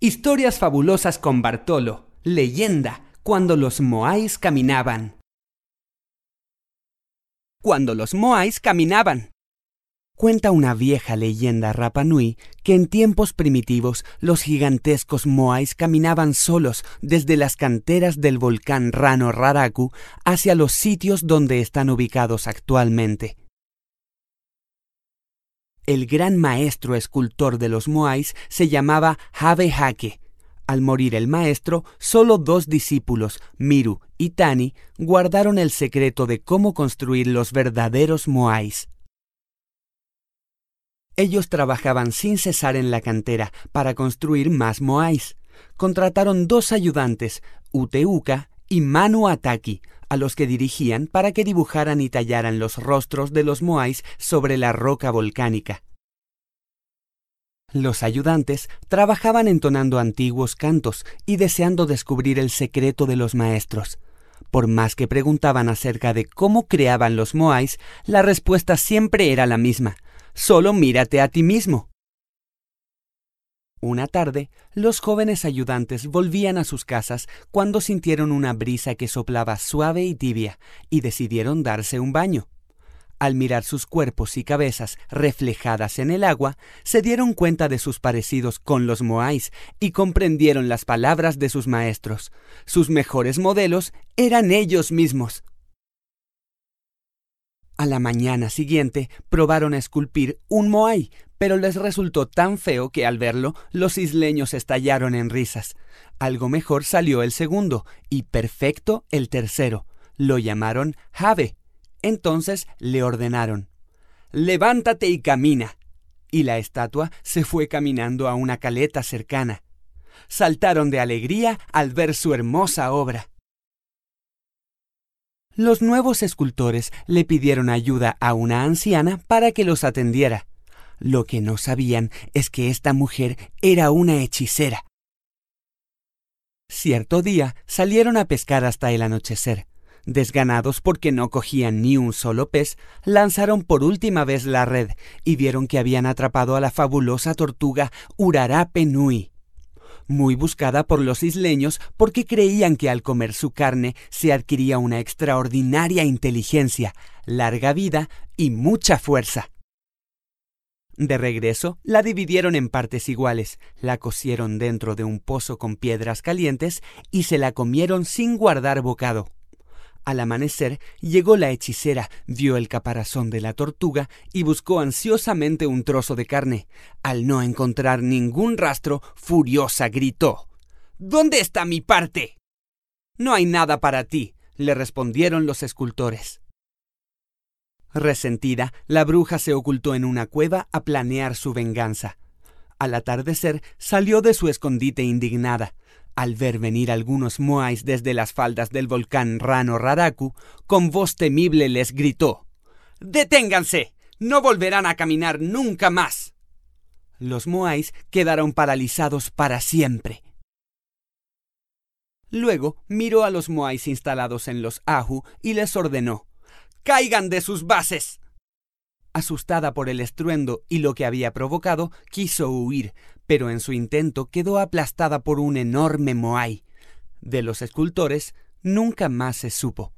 Historias fabulosas con Bartolo. Leyenda. Cuando los Moais caminaban. Cuando los Moais caminaban. Cuenta una vieja leyenda Rapanui que en tiempos primitivos los gigantescos Moais caminaban solos desde las canteras del volcán Rano Raraku hacia los sitios donde están ubicados actualmente. El gran maestro escultor de los Moais se llamaba Have Hake. Al morir el maestro, solo dos discípulos, Miru y Tani, guardaron el secreto de cómo construir los verdaderos Moais. Ellos trabajaban sin cesar en la cantera para construir más Moais. Contrataron dos ayudantes, Uteuka y Manu Ataki, a los que dirigían para que dibujaran y tallaran los rostros de los Moais sobre la roca volcánica. Los ayudantes trabajaban entonando antiguos cantos y deseando descubrir el secreto de los maestros. Por más que preguntaban acerca de cómo creaban los Moais, la respuesta siempre era la misma. Solo mírate a ti mismo. Una tarde, los jóvenes ayudantes volvían a sus casas cuando sintieron una brisa que soplaba suave y tibia y decidieron darse un baño. Al mirar sus cuerpos y cabezas reflejadas en el agua, se dieron cuenta de sus parecidos con los Moais y comprendieron las palabras de sus maestros. Sus mejores modelos eran ellos mismos. A la mañana siguiente probaron a esculpir un Moai, pero les resultó tan feo que al verlo los isleños estallaron en risas. Algo mejor salió el segundo y perfecto el tercero. Lo llamaron Jave entonces le ordenaron, Levántate y camina. Y la estatua se fue caminando a una caleta cercana. Saltaron de alegría al ver su hermosa obra. Los nuevos escultores le pidieron ayuda a una anciana para que los atendiera. Lo que no sabían es que esta mujer era una hechicera. Cierto día salieron a pescar hasta el anochecer. Desganados porque no cogían ni un solo pez, lanzaron por última vez la red y vieron que habían atrapado a la fabulosa tortuga Urarape Nui. Muy buscada por los isleños porque creían que al comer su carne se adquiría una extraordinaria inteligencia, larga vida y mucha fuerza. De regreso, la dividieron en partes iguales, la cosieron dentro de un pozo con piedras calientes y se la comieron sin guardar bocado. Al amanecer llegó la hechicera, vio el caparazón de la tortuga y buscó ansiosamente un trozo de carne. Al no encontrar ningún rastro, furiosa gritó ¿Dónde está mi parte? No hay nada para ti, le respondieron los escultores. Resentida, la bruja se ocultó en una cueva a planear su venganza. Al atardecer salió de su escondite indignada. Al ver venir algunos moais desde las faldas del volcán Rano Raraku, con voz temible les gritó Deténganse. No volverán a caminar nunca más. Los moais quedaron paralizados para siempre. Luego miró a los moais instalados en los Ahu y les ordenó Caigan de sus bases. Asustada por el estruendo y lo que había provocado, quiso huir, pero en su intento quedó aplastada por un enorme moai. De los escultores nunca más se supo.